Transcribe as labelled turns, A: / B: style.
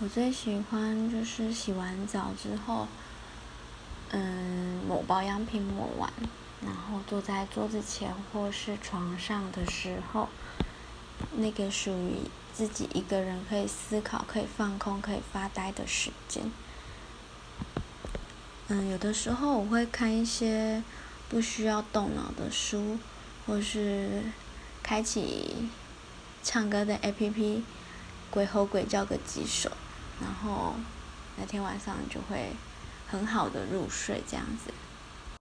A: 我最喜欢就是洗完澡之后，嗯，抹保养品抹完，然后坐在桌子前或是床上的时候，那个属于自己一个人可以思考、可以放空、可以发呆的时间。嗯，有的时候我会看一些不需要动脑的书，或是开启唱歌的 APP，鬼吼鬼叫个几首。然后那天晚上就会很好的入睡，这样子。